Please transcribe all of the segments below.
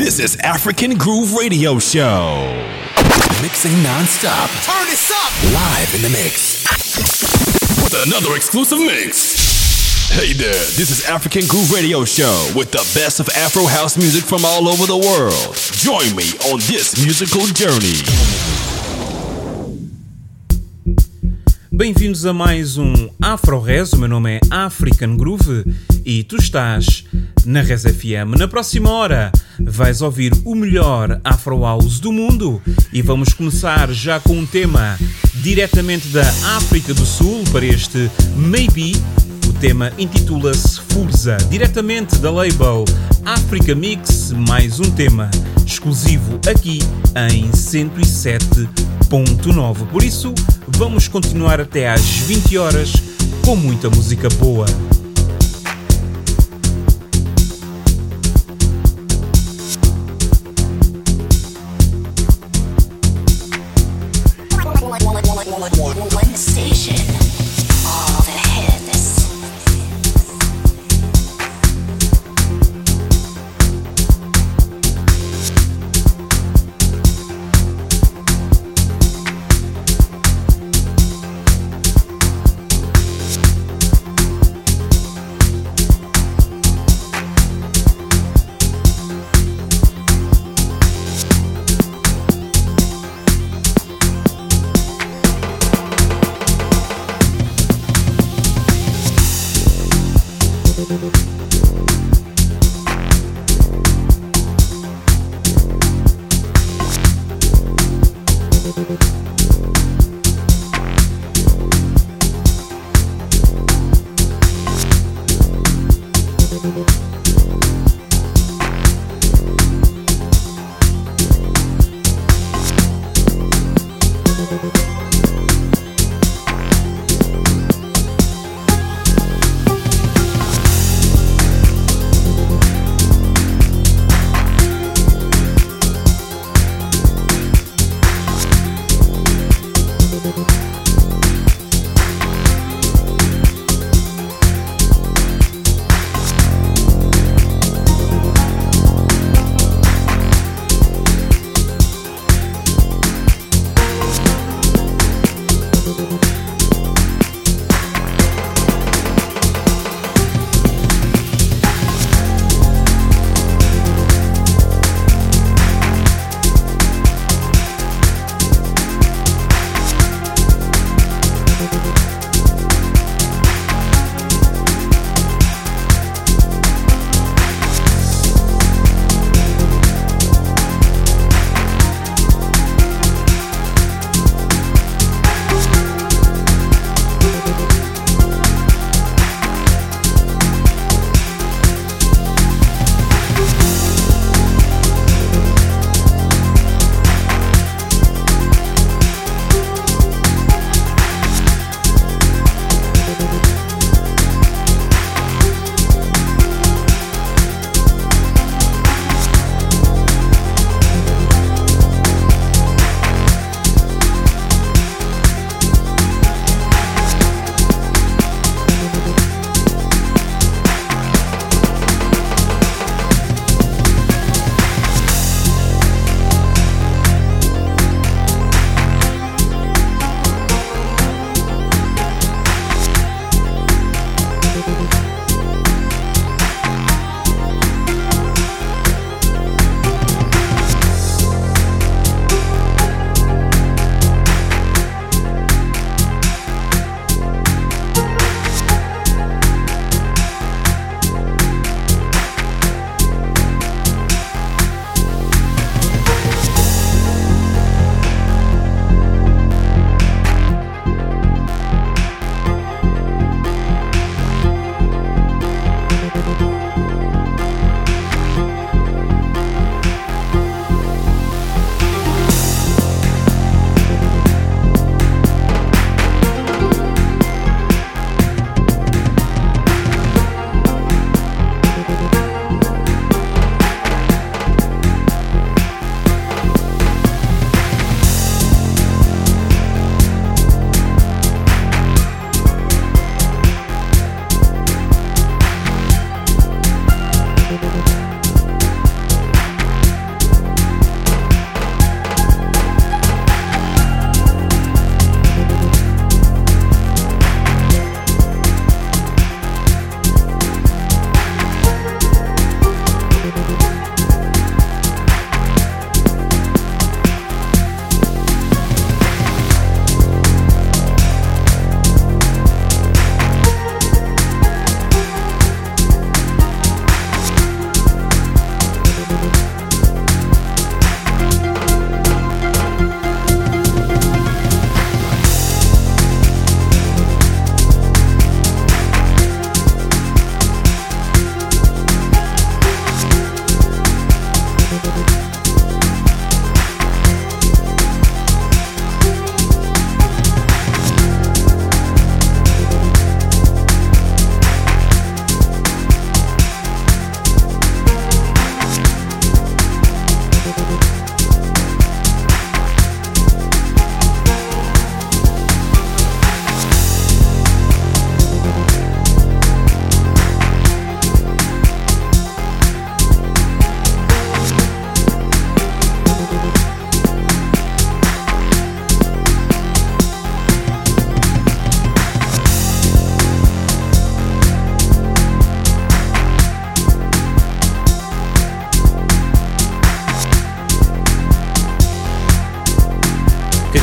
This is African Groove Radio Show. Mixing non-stop. Turn this up. Live in the mix. With another exclusive mix. Hey there, this is African Groove Radio Show with the best of Afro house music from all over the world. Join me on this musical journey. Bem-vindos a mais um Afro Res. O meu nome é African Groove e tu estás na Res FM. Na próxima hora vais ouvir o melhor Afro House do mundo e vamos começar já com um tema diretamente da África do Sul para este Maybe. O tema intitula-se Furza, diretamente da label Africa Mix, mais um tema exclusivo aqui em 107.9. Por isso, vamos continuar até às 20 horas com muita música boa. One station,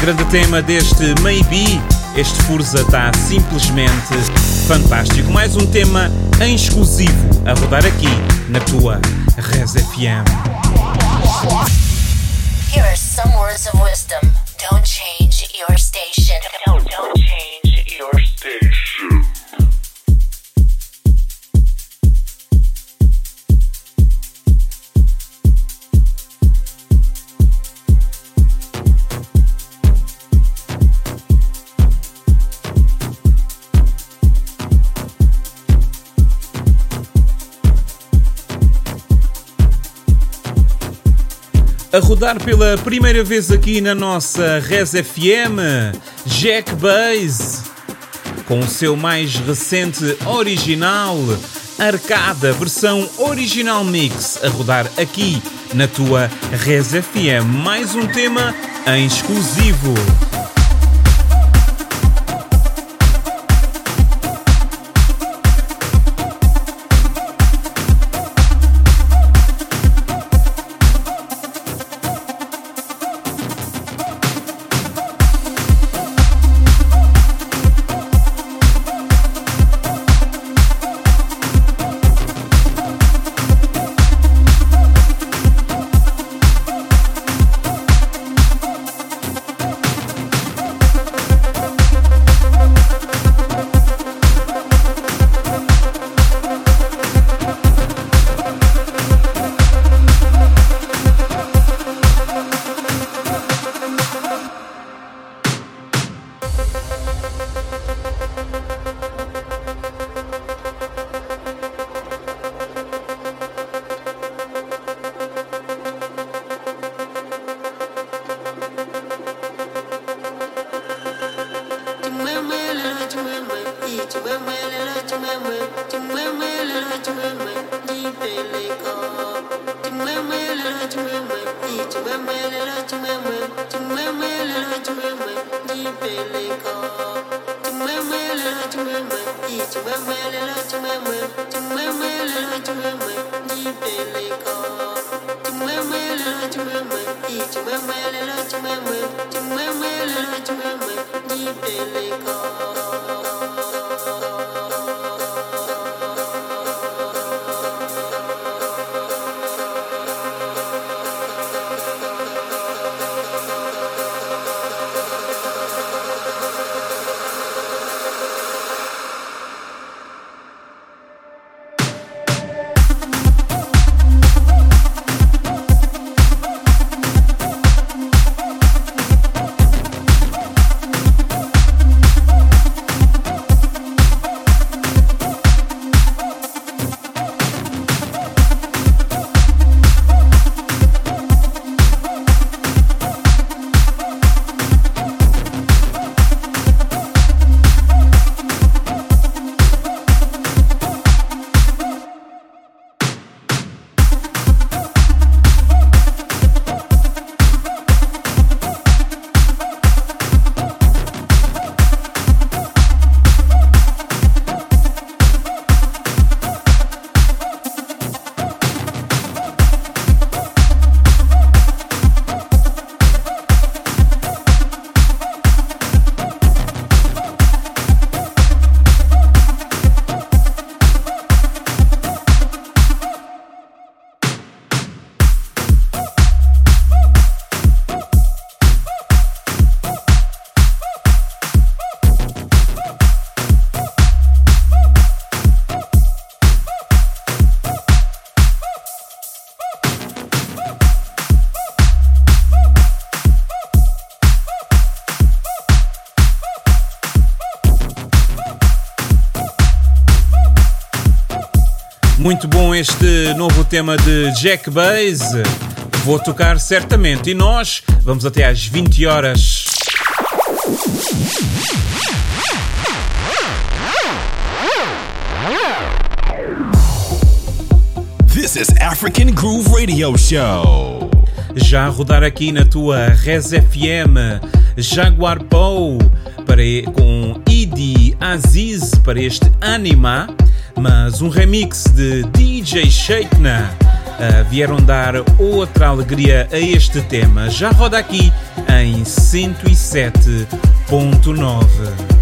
grande tema deste Maybe. Este Furza está simplesmente fantástico. Mais um tema em exclusivo a rodar aqui na tua Res FM. Here are some words of wisdom. Don't change A rodar pela primeira vez aqui na nossa Res FM, Jack Bass, com o seu mais recente original, Arcada, versão original mix, a rodar aqui na tua Res FM. Mais um tema em exclusivo. Este novo tema de Jack Bass. Vou tocar certamente. E nós vamos até às 20 horas. This is African Groove Radio Show. Já a rodar aqui na tua Res FM, Jaguar Poe para, com Idi Aziz para este Anima mas um remix de DJ Sheikna uh, vieram dar outra alegria a este tema. Já roda aqui em 107.9.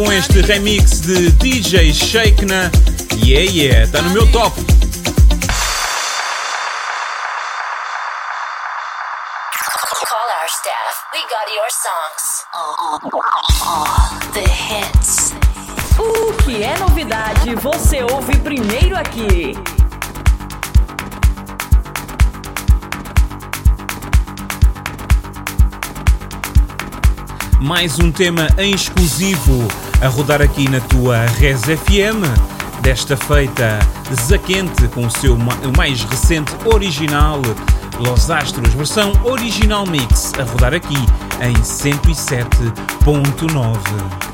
bom este remix de DJ Shakena. Yeah, yeah, tá no meu top. Call our staff. We got your songs. All the hits. O que é novidade, você ouve primeiro aqui. Mais um tema em exclusivo a rodar aqui na tua Res FM. Desta feita, Zaquente com o seu mais recente original, Los Astros, versão original mix, a rodar aqui em 107.9.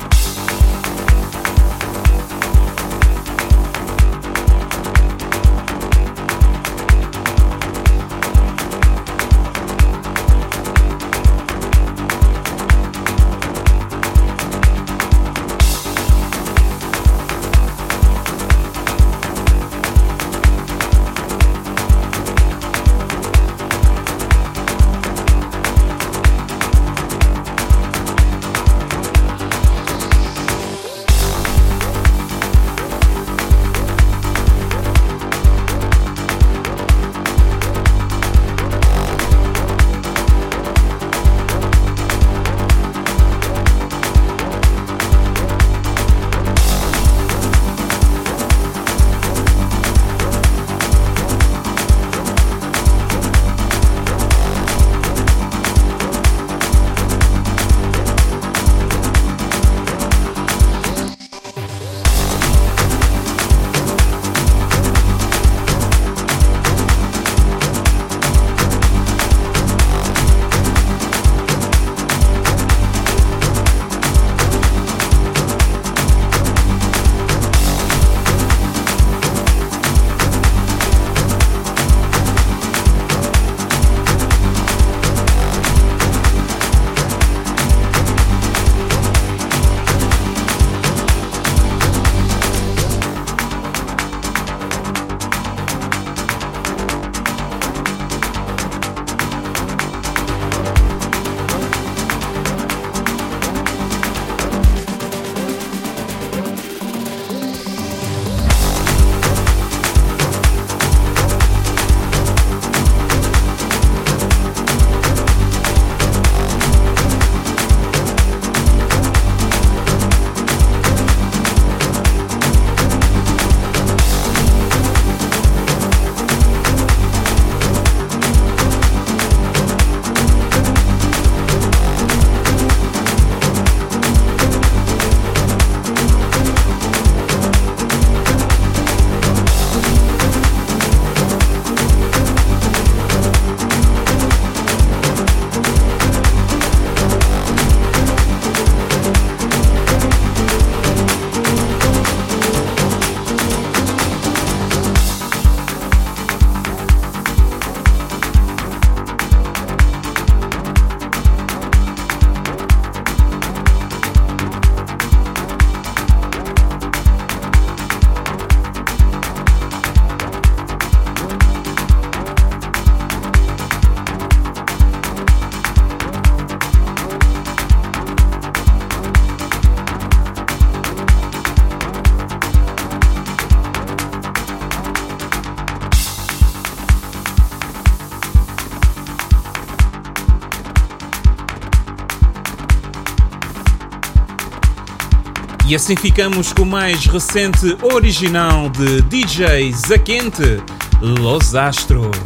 E assim ficamos com o mais recente original de DJ Zaquente, Los Astros.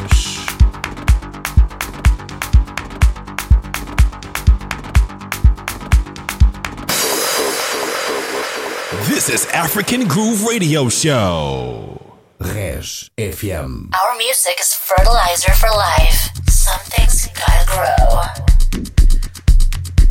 This is African Groove Radio Show. Res FM. Our music is fertilizer for life. Some things gotta grow.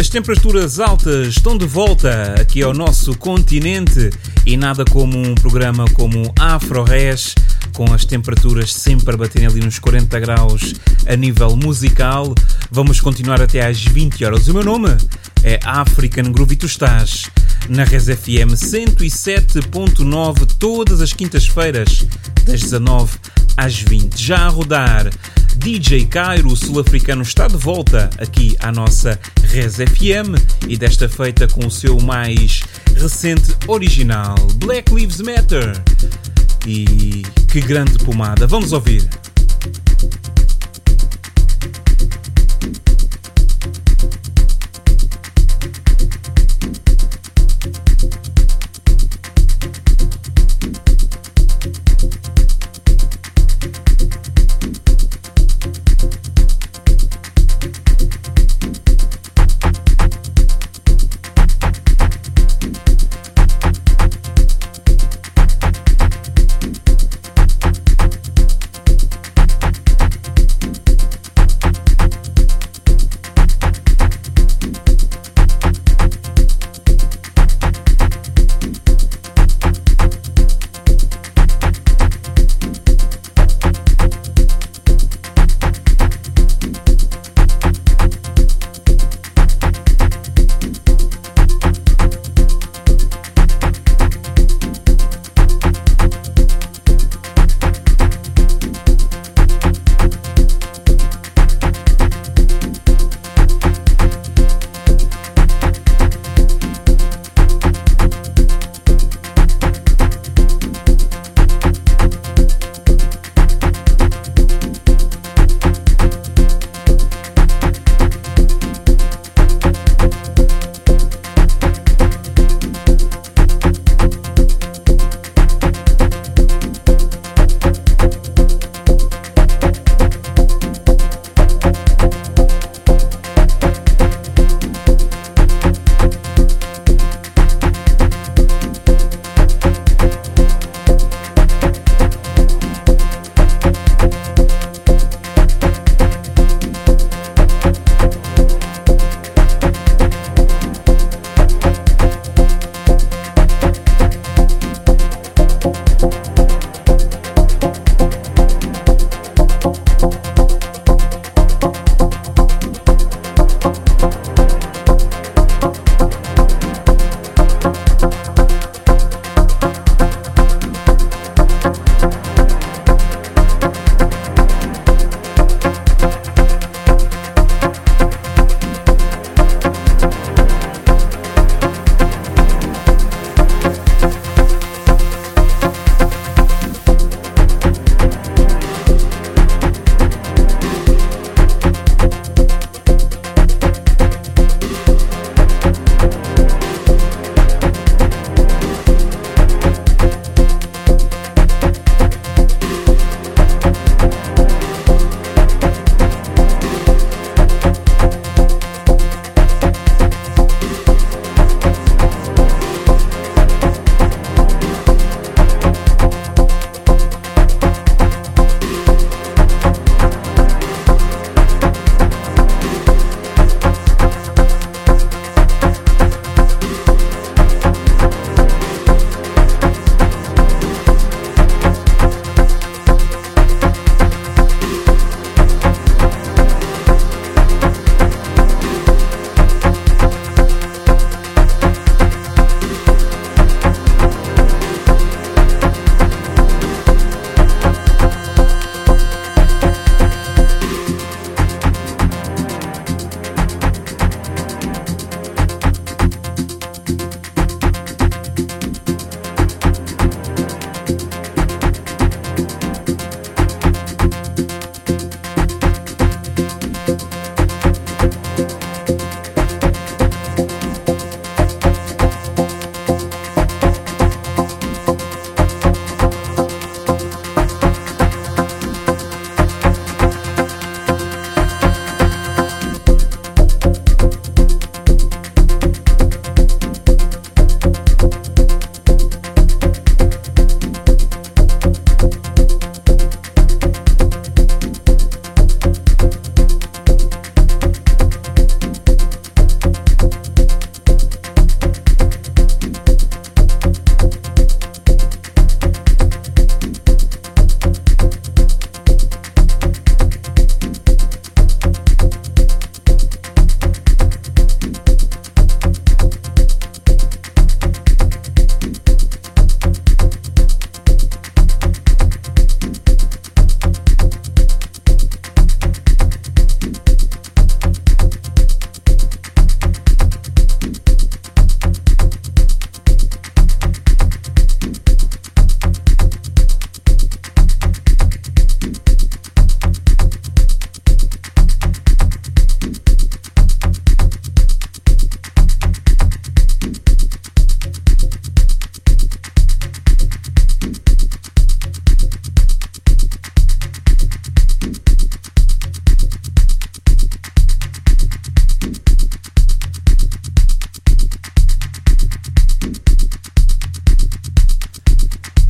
As temperaturas altas estão de volta aqui ao nosso continente e nada como um programa como AfroRes, com as temperaturas sempre a baterem ali nos 40 graus a nível musical. Vamos continuar até às 20 horas. O meu nome é African Groove e tu estás na Res FM 107.9 todas as quintas-feiras, das 19 às 20. Já a rodar DJ Cairo, sul-africano, está de volta aqui à nossa Res FM e desta feita com o seu mais recente original, Black Lives Matter. E que grande pomada! Vamos ouvir.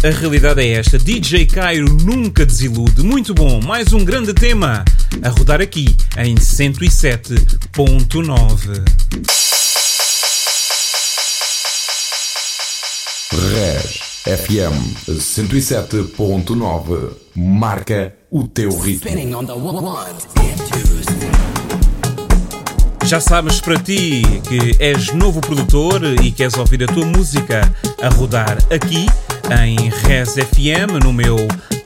A realidade é esta: DJ Cairo nunca desilude. Muito bom, mais um grande tema a rodar aqui em 107.9. Res FM 107.9 marca o teu ritmo. Já sabes para ti que és novo produtor e queres ouvir a tua música a rodar aqui em Res FM, no meu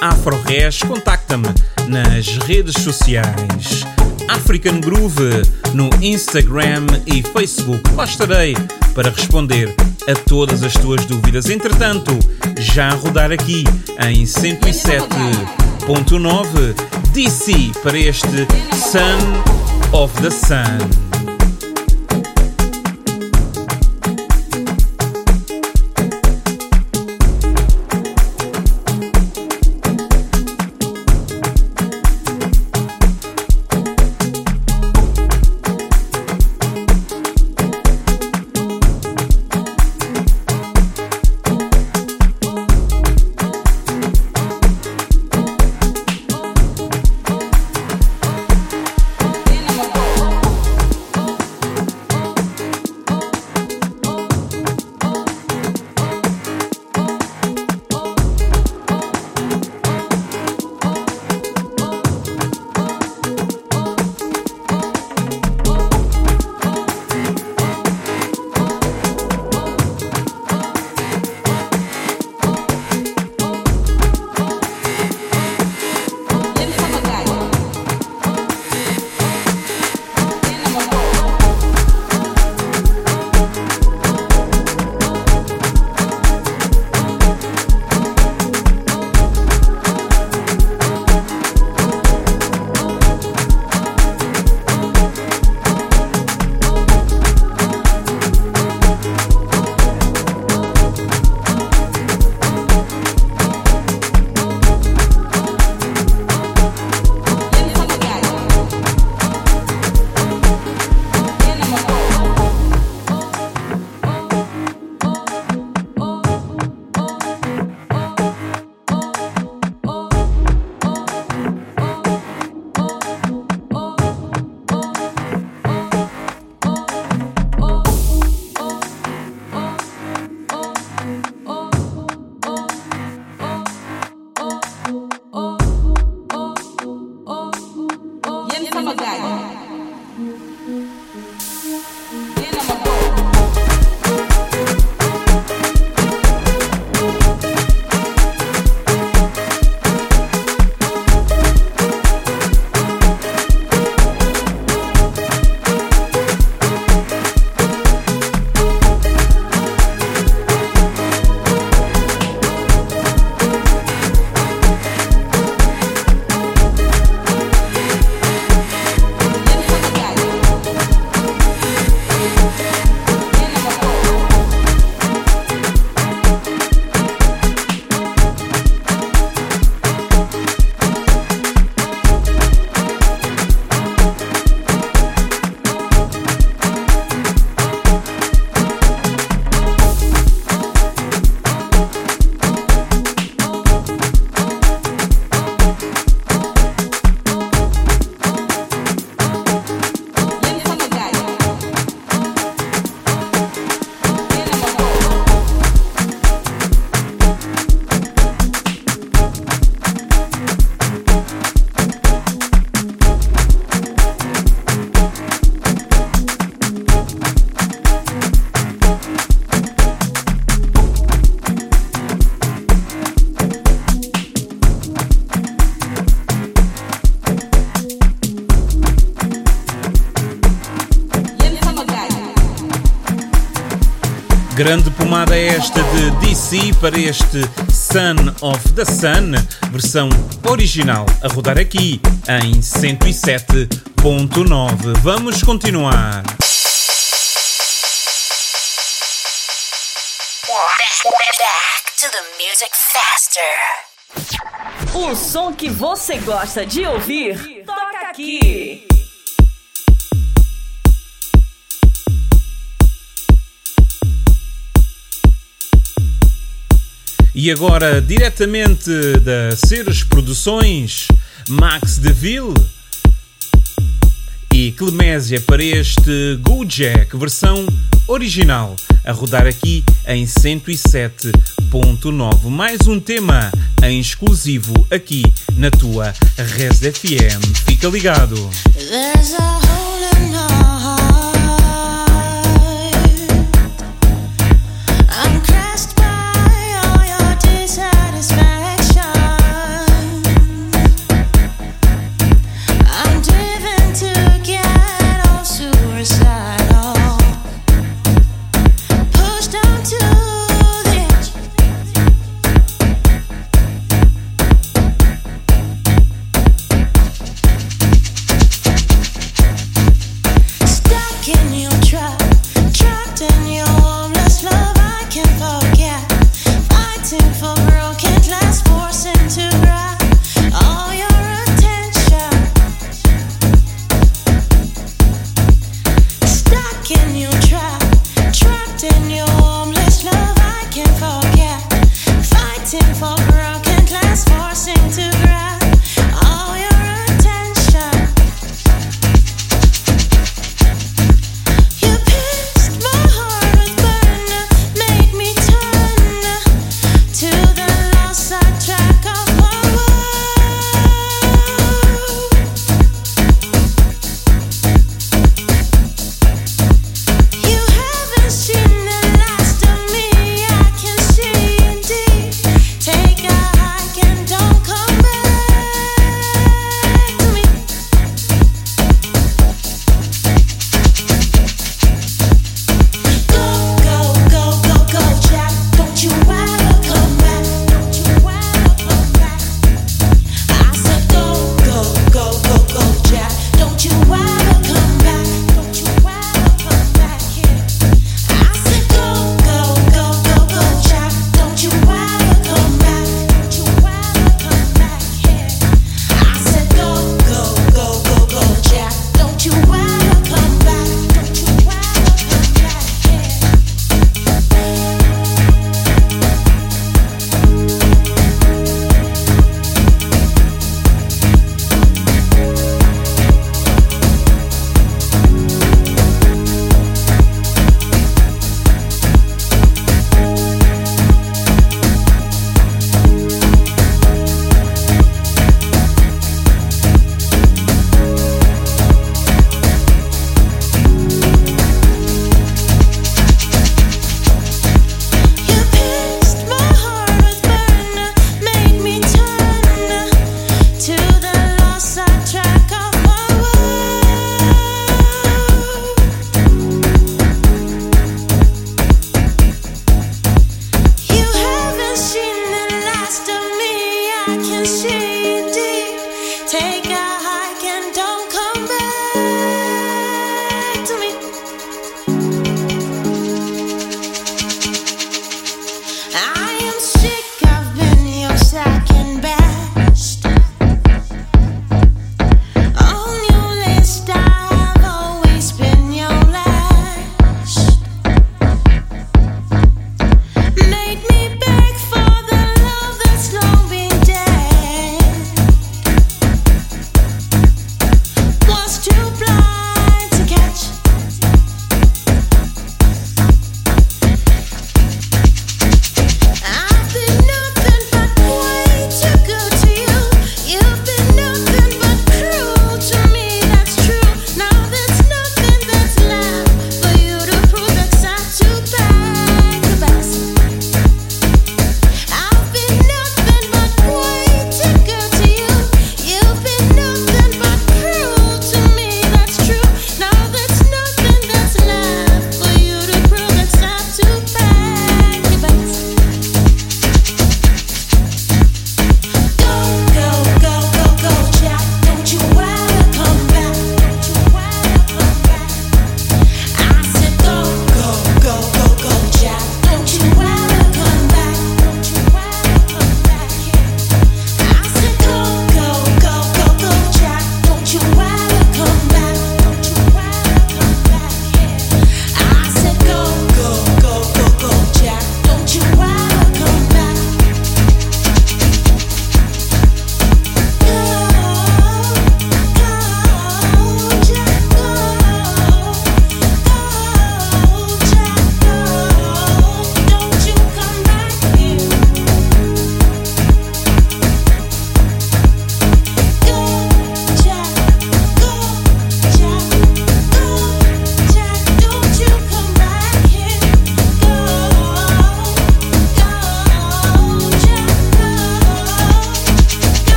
Afro Res, contacta-me nas redes sociais. African Groove no Instagram e Facebook. Lá estarei para responder a todas as tuas dúvidas. Entretanto, já a rodar aqui em 107.9 DC para este Sun of the Sun. Grande pomada esta de DC para este Son of the Sun, versão original, a rodar aqui em 107.9. Vamos continuar. Back to the music faster. O som que você gosta de ouvir, toca aqui. E agora, diretamente da Ceres Produções, Max DeVille e Clemésia para este Go Jack versão original, a rodar aqui em 107.9. Mais um tema em exclusivo aqui na tua Res FM. Fica ligado. There's in your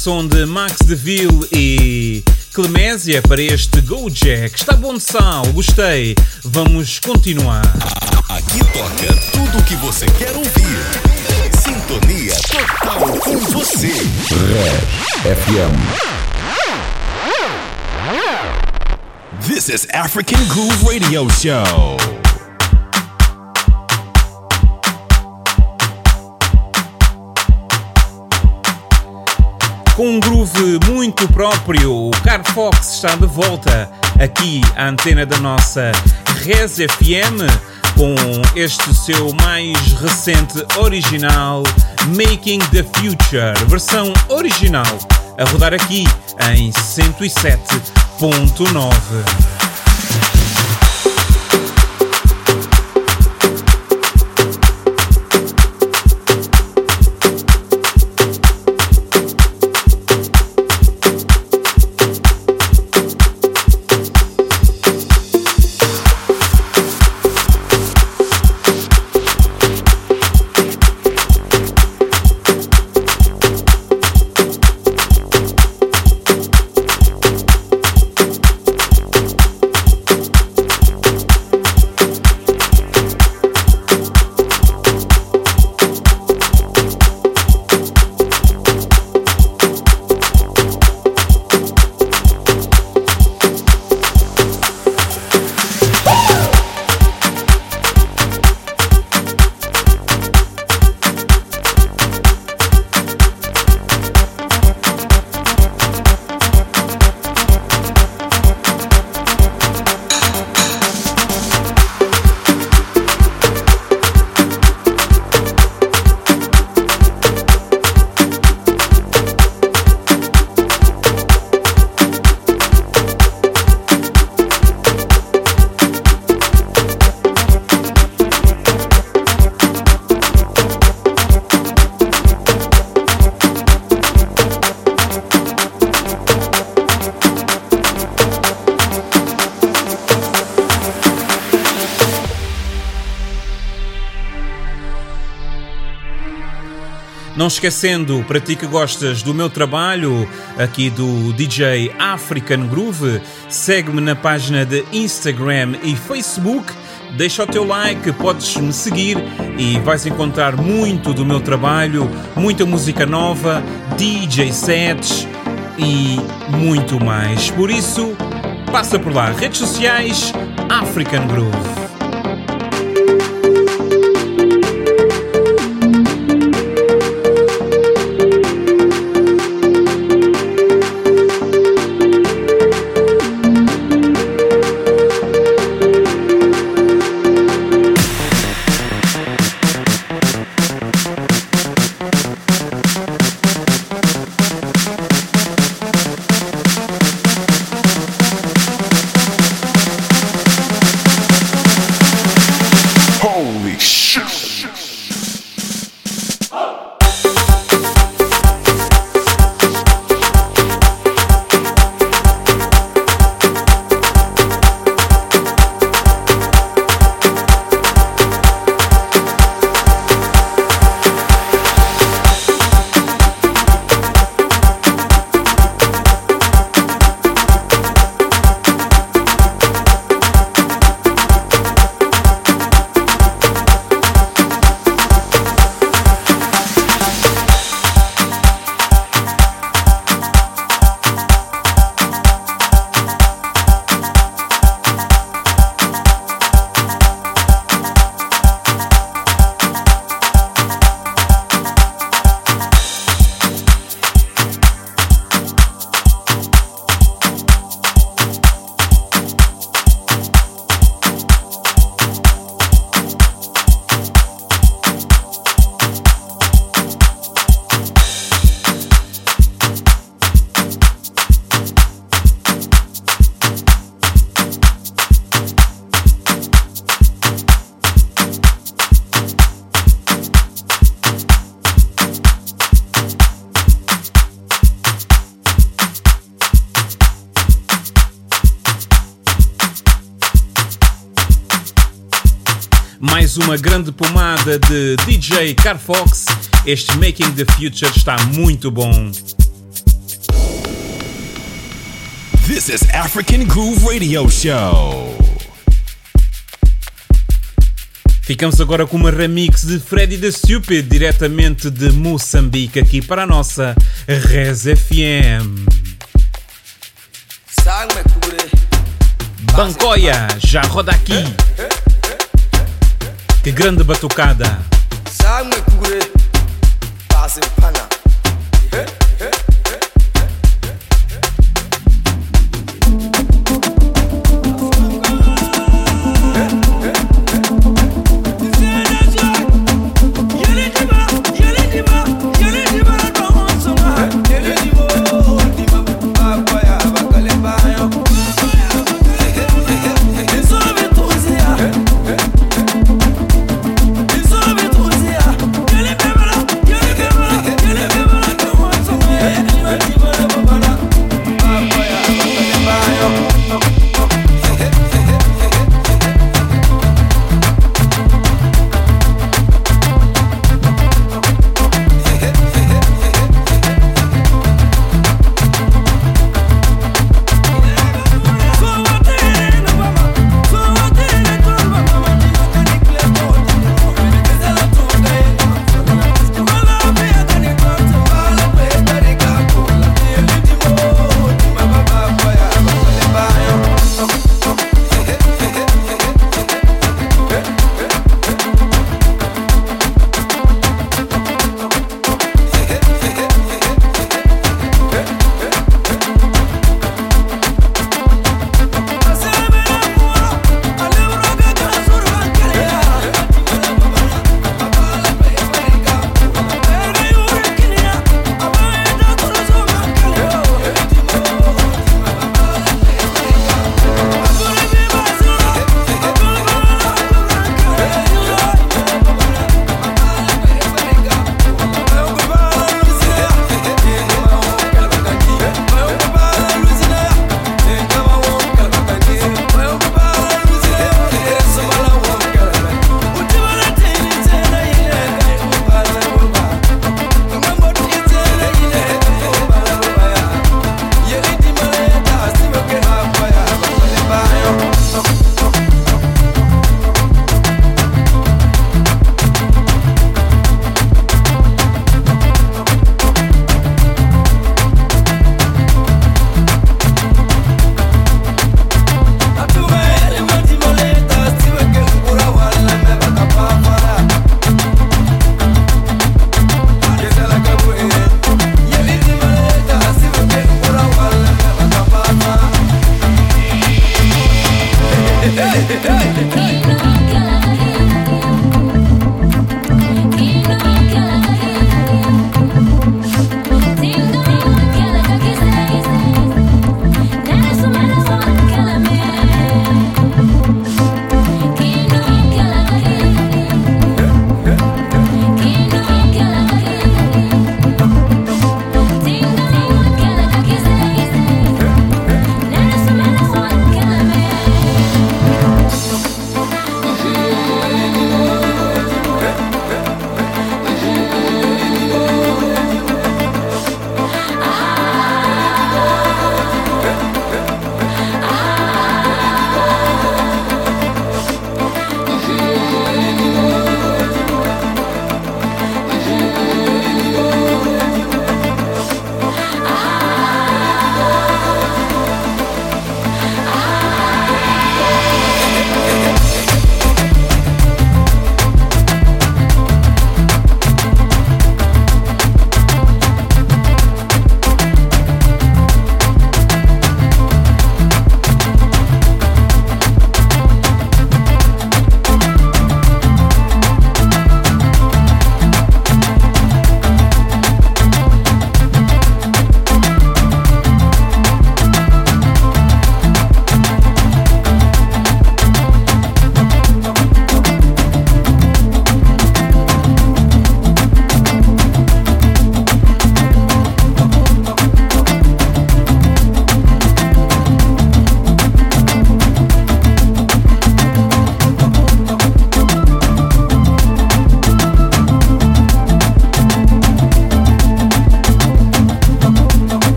som de Max DeVille e Clemésia para este Go Jack. Está bom de sal, gostei. Vamos continuar. Aqui toca tudo o que você quer ouvir. Sintonia total com você. Red FM. This is African Groove Radio Show. Com um groove muito próprio, o Car Fox está de volta aqui à antena da nossa Res FM com este seu mais recente original Making the Future, versão original, a rodar aqui em 107.9. esquecendo, para ti que gostas do meu trabalho, aqui do DJ African Groove, segue-me na página de Instagram e Facebook, deixa o teu like, podes me seguir e vais encontrar muito do meu trabalho, muita música nova, DJ sets e muito mais. Por isso, passa por lá, redes sociais African Groove. Uma grande pomada de DJ Carfox. Este Making the Future está muito bom. This is African Groove Radio Show. Ficamos agora com uma remix de Freddy the Stupid, diretamente de Moçambique, aqui para a nossa Res FM. Bancoia, já roda aqui. Que grande batucada. Yele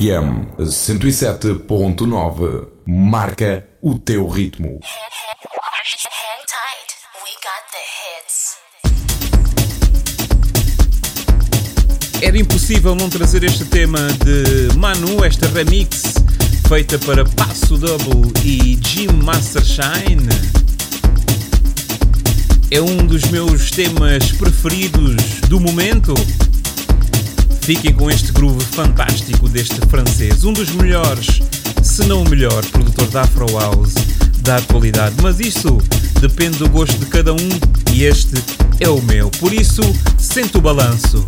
FM 107.9 marca o teu ritmo. Hang tight. We got the hits. Era impossível não trazer este tema de Manu, esta remix feita para Passo Double e Jim Mastershine. É um dos meus temas preferidos do momento. Fiquem com este groove fantástico deste francês, um dos melhores, se não o melhor, produtor da Afro House da atualidade. Mas isso depende do gosto de cada um e este é o meu. Por isso, sente o balanço.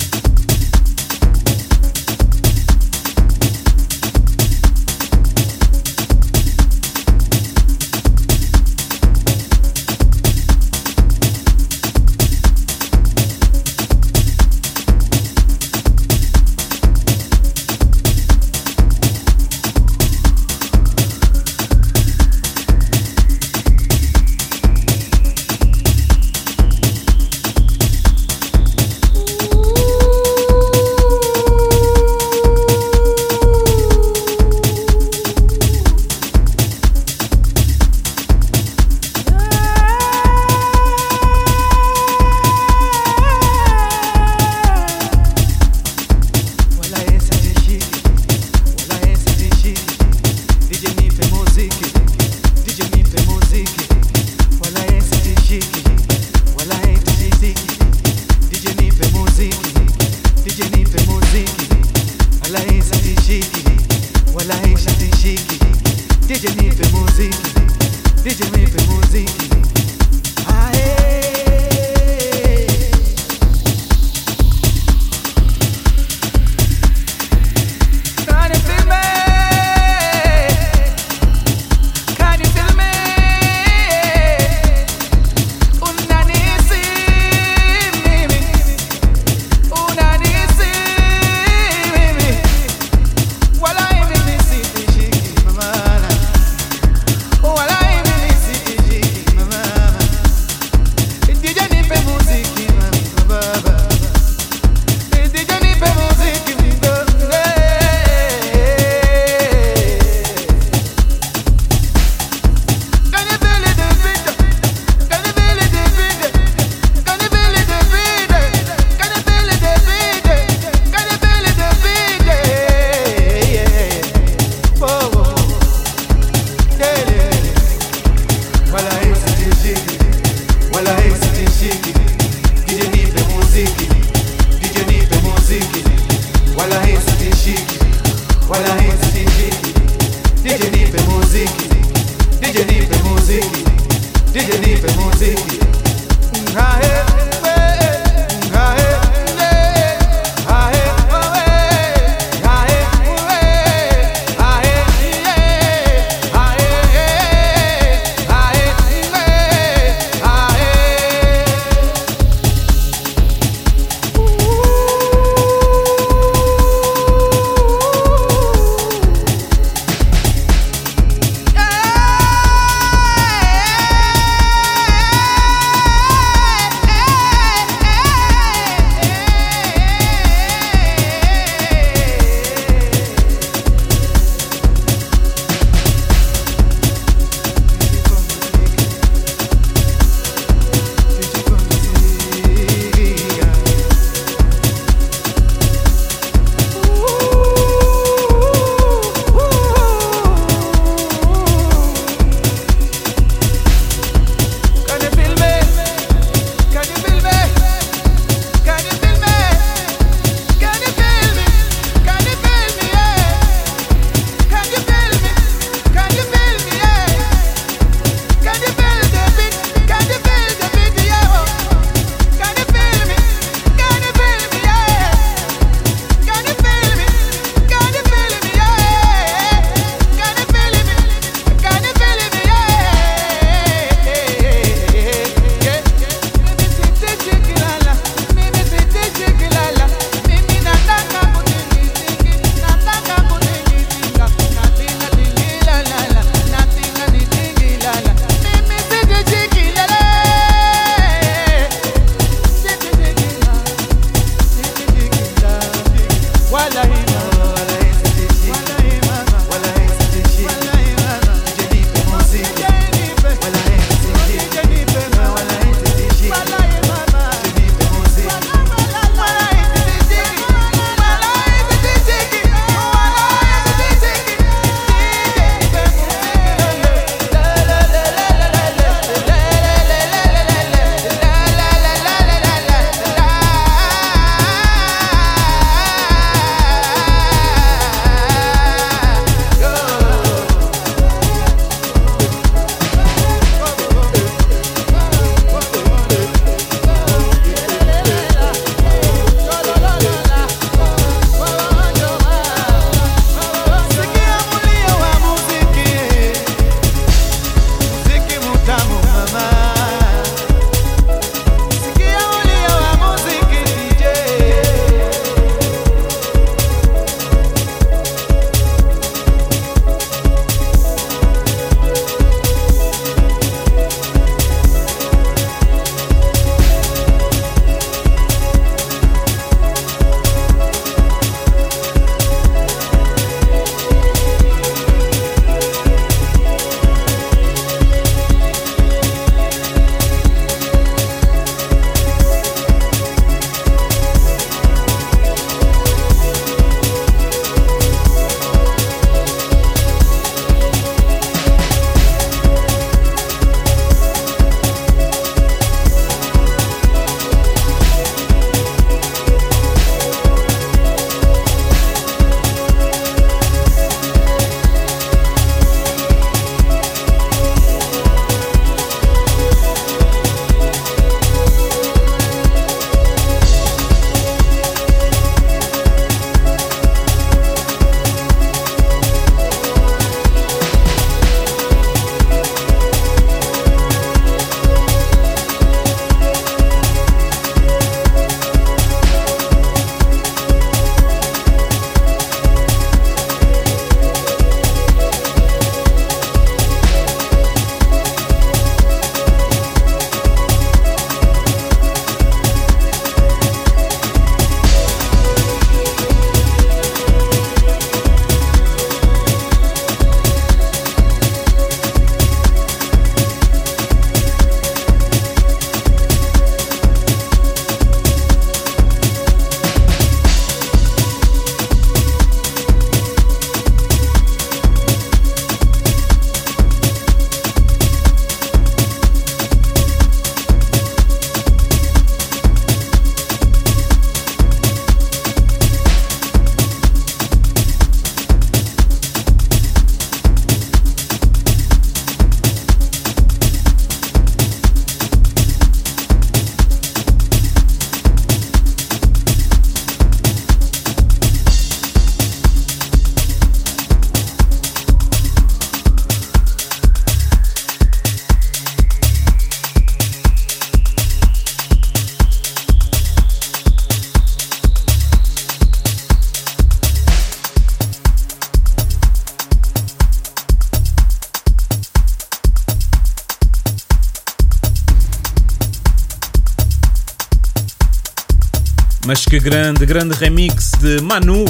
Que grande, grande remix de Manu,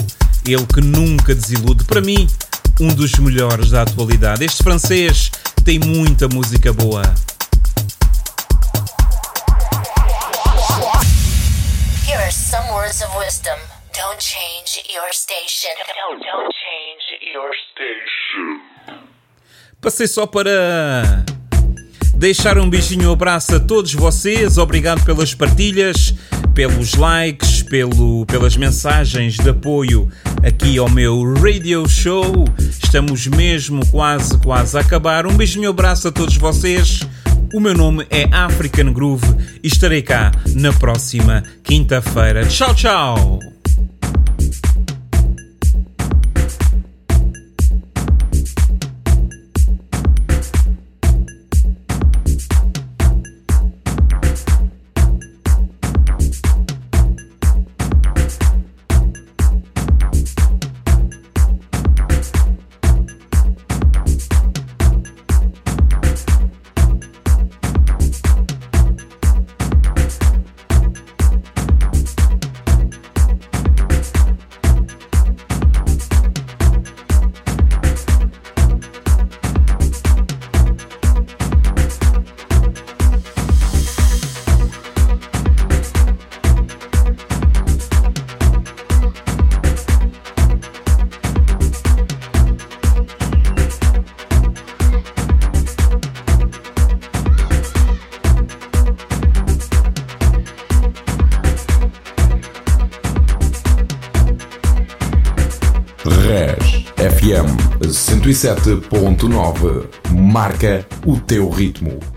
ele que nunca desilude. Para mim, um dos melhores da atualidade. Este francês tem muita música boa. Here are some words of wisdom. Don't change your station. Don't, don't change your station. Passei só para deixar um beijinho um abraço a todos vocês. Obrigado pelas partilhas, pelos likes, pelo, pelas mensagens de apoio aqui ao meu radio show. Estamos mesmo quase, quase a acabar. Um beijinho um abraço a todos vocês. O meu nome é African Groove e estarei cá na próxima quinta-feira. Tchau, tchau! 107.9 marca o teu ritmo.